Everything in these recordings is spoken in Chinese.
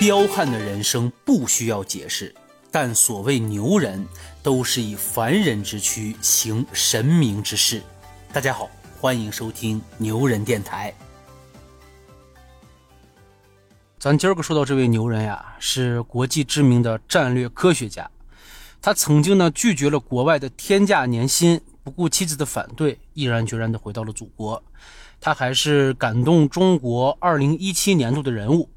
彪悍的人生不需要解释，但所谓牛人，都是以凡人之躯行神明之事。大家好，欢迎收听牛人电台。咱今儿个说到这位牛人呀，是国际知名的战略科学家。他曾经呢拒绝了国外的天价年薪，不顾妻子的反对，毅然决然的回到了祖国。他还是感动中国2017年度的人物。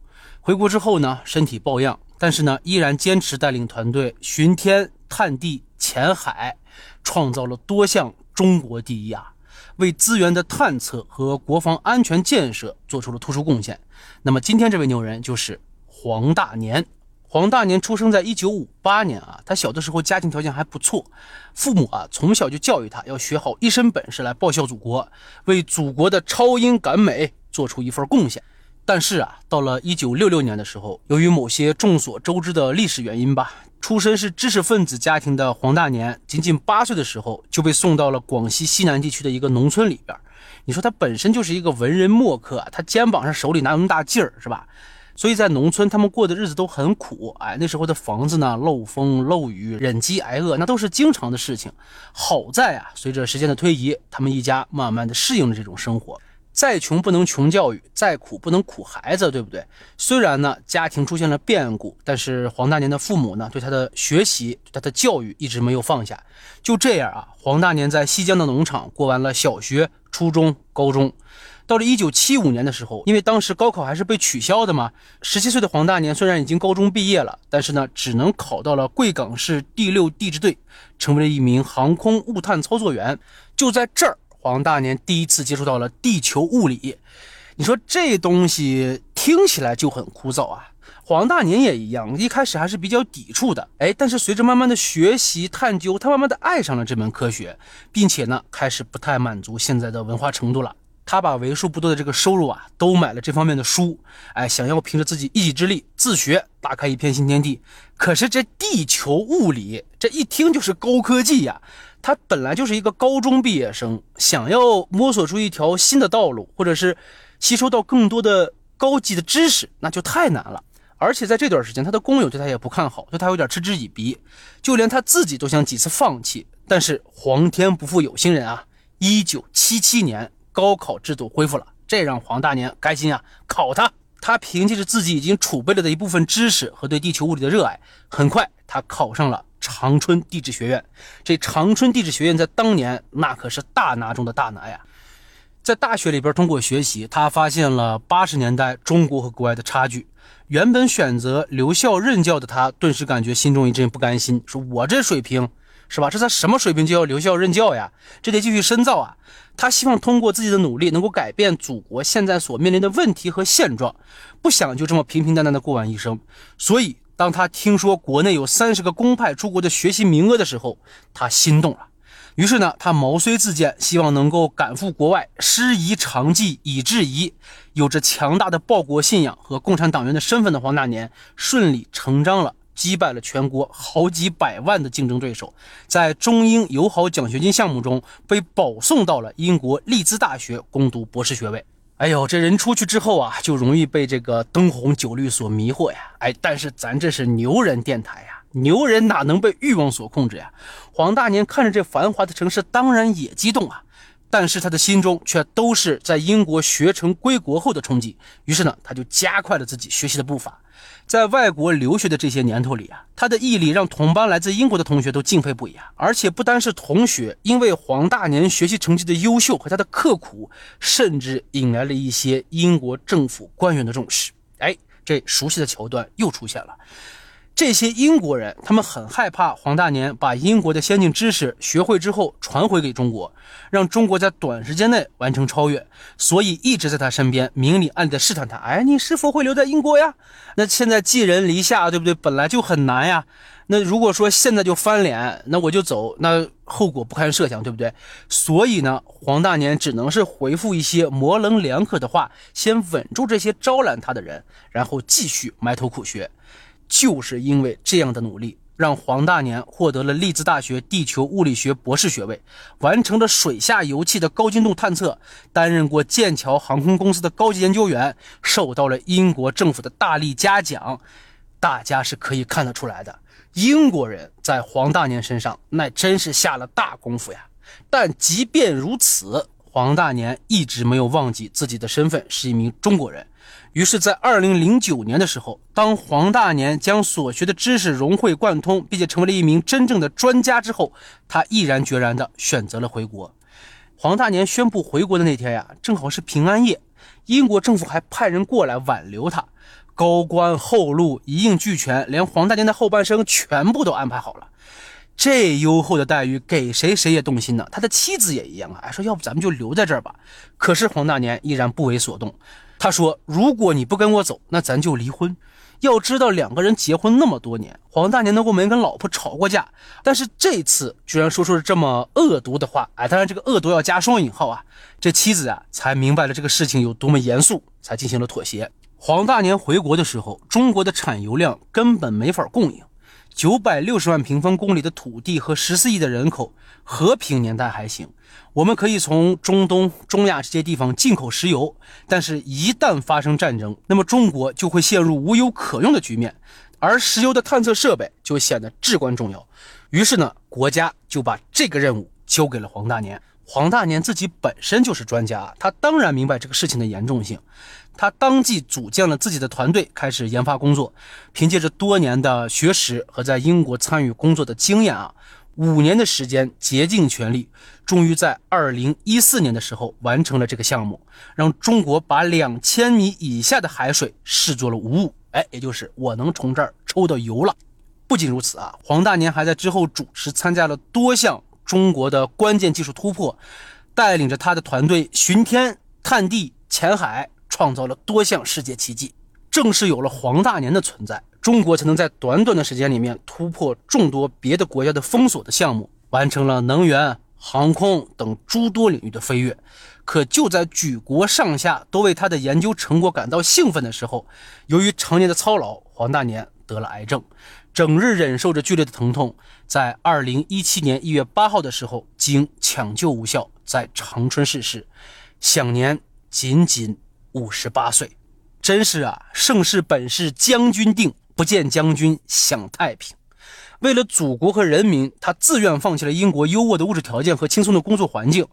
回国之后呢，身体抱恙，但是呢，依然坚持带领团队巡天、探地、潜海，创造了多项中国第一啊，为资源的探测和国防安全建设做出了突出贡献。那么今天这位牛人就是黄大年。黄大年出生在1958年啊，他小的时候家庭条件还不错，父母啊从小就教育他要学好一身本事来报效祖国，为祖国的超英赶美做出一份贡献。但是啊，到了一九六六年的时候，由于某些众所周知的历史原因吧，出身是知识分子家庭的黄大年，仅仅八岁的时候就被送到了广西西南地区的一个农村里边。你说他本身就是一个文人墨客，他肩膀上手里哪有那么大劲儿，是吧？所以在农村，他们过的日子都很苦。哎，那时候的房子呢，漏风漏雨，忍饥挨饿，那都是经常的事情。好在啊，随着时间的推移，他们一家慢慢的适应了这种生活。再穷不能穷教育，再苦不能苦孩子，对不对？虽然呢家庭出现了变故，但是黄大年的父母呢对他的学习、对他的教育一直没有放下。就这样啊，黄大年在西江的农场过完了小学、初中、高中。到了一九七五年的时候，因为当时高考还是被取消的嘛，十七岁的黄大年虽然已经高中毕业了，但是呢只能考到了贵港市第六地质队，成为了一名航空物探操作员。就在这儿。黄大年第一次接触到了地球物理，你说这东西听起来就很枯燥啊。黄大年也一样，一开始还是比较抵触的，哎，但是随着慢慢的学习探究，他慢慢的爱上了这门科学，并且呢，开始不太满足现在的文化程度了。他把为数不多的这个收入啊，都买了这方面的书，哎，想要凭着自己一己之力自学，打开一片新天地。可是这地球物理，这一听就是高科技呀。他本来就是一个高中毕业生，想要摸索出一条新的道路，或者是吸收到更多的高级的知识，那就太难了。而且在这段时间，他的工友对他也不看好，对他有点嗤之以鼻，就连他自己都想几次放弃。但是皇天不负有心人啊！一九七七年，高考制度恢复了，这让黄大年开心啊！考他，他凭借着自己已经储备了的一部分知识和对地球物理的热爱，很快他考上了。长春地质学院，这长春地质学院在当年那可是大拿中的大拿呀！在大学里边通过学习，他发现了八十年代中国和国外的差距。原本选择留校任教的他，顿时感觉心中一阵不甘心，说我这水平是吧？这才什么水平就要留校任教呀？这得继续深造啊！他希望通过自己的努力，能够改变祖国现在所面临的问题和现状，不想就这么平平淡淡的过完一生，所以。当他听说国内有三十个公派出国的学习名额的时候，他心动了。于是呢，他毛遂自荐，希望能够赶赴国外，师夷长技以制夷。有着强大的报国信仰和共产党员的身份的黄大年，顺理成章了击败了全国好几百万的竞争对手，在中英友好奖学金项目中被保送到了英国利兹大学攻读博士学位。哎呦，这人出去之后啊，就容易被这个灯红酒绿所迷惑呀！哎，但是咱这是牛人电台呀，牛人哪能被欲望所控制呀？黄大年看着这繁华的城市，当然也激动啊。但是他的心中却都是在英国学成归国后的憧憬，于是呢，他就加快了自己学习的步伐。在外国留学的这些年头里啊，他的毅力让同班来自英国的同学都敬佩不已啊！而且不单是同学，因为黄大年学习成绩的优秀和他的刻苦，甚至引来了一些英国政府官员的重视。哎，这熟悉的桥段又出现了。这些英国人，他们很害怕黄大年把英国的先进知识学会之后传回给中国，让中国在短时间内完成超越，所以一直在他身边明里暗里的试探他。哎，你是否会留在英国呀？那现在寄人篱下，对不对？本来就很难呀。那如果说现在就翻脸，那我就走，那后果不堪设想，对不对？所以呢，黄大年只能是回复一些模棱两可的话，先稳住这些招揽他的人，然后继续埋头苦学。就是因为这样的努力，让黄大年获得了利兹大学地球物理学博士学位，完成了水下油气的高精度探测，担任过剑桥航空公司的高级研究员，受到了英国政府的大力嘉奖。大家是可以看得出来的，英国人在黄大年身上那真是下了大功夫呀。但即便如此，黄大年一直没有忘记自己的身份是一名中国人。于是，在二零零九年的时候，当黄大年将所学的知识融会贯通，并且成为了一名真正的专家之后，他毅然决然地选择了回国。黄大年宣布回国的那天呀，正好是平安夜，英国政府还派人过来挽留他，高官厚禄一应俱全，连黄大年的后半生全部都安排好了。这优厚的待遇，给谁谁也动心呢？他的妻子也一样啊，说要不咱们就留在这儿吧。可是黄大年依然不为所动。他说：“如果你不跟我走，那咱就离婚。要知道，两个人结婚那么多年，黄大年能够没跟老婆吵过架，但是这次居然说出了这么恶毒的话。哎，当然这个恶毒要加双引号啊。这妻子啊，才明白了这个事情有多么严肃，才进行了妥协。黄大年回国的时候，中国的产油量根本没法供应。”九百六十万平方公里的土地和十四亿的人口，和平年代还行，我们可以从中东、中亚这些地方进口石油。但是，一旦发生战争，那么中国就会陷入无油可用的局面，而石油的探测设备就显得至关重要。于是呢，国家就把这个任务交给了黄大年。黄大年自己本身就是专家，他当然明白这个事情的严重性。他当即组建了自己的团队，开始研发工作。凭借着多年的学识和在英国参与工作的经验啊，五年的时间竭尽全力，终于在二零一四年的时候完成了这个项目，让中国把两千米以下的海水视作了无物。哎，也就是我能从这儿抽到油了。不仅如此啊，黄大年还在之后主持参加了多项中国的关键技术突破，带领着他的团队巡天、探地、潜海。创造了多项世界奇迹，正是有了黄大年的存在，中国才能在短短的时间里面突破众多别的国家的封锁的项目，完成了能源、航空等诸多领域的飞跃。可就在举国上下都为他的研究成果感到兴奋的时候，由于常年的操劳，黄大年得了癌症，整日忍受着剧烈的疼痛，在二零一七年一月八号的时候，经抢救无效，在长春逝世，享年仅仅。五十八岁，真是啊！盛世本是将军定，不见将军享太平。为了祖国和人民，他自愿放弃了英国优渥的物质条件和轻松的工作环境，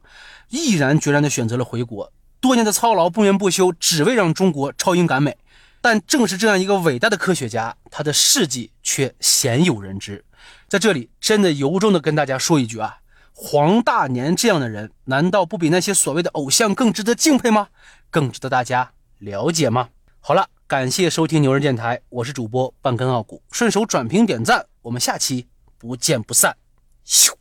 毅然决然地选择了回国。多年的操劳，不眠不休，只为让中国超英赶美。但正是这样一个伟大的科学家，他的事迹却鲜有人知。在这里，真的由衷的跟大家说一句啊！黄大年这样的人，难道不比那些所谓的偶像更值得敬佩吗？更值得大家了解吗？好了，感谢收听牛人电台，我是主播半根傲骨，顺手转评点赞，我们下期不见不散。咻。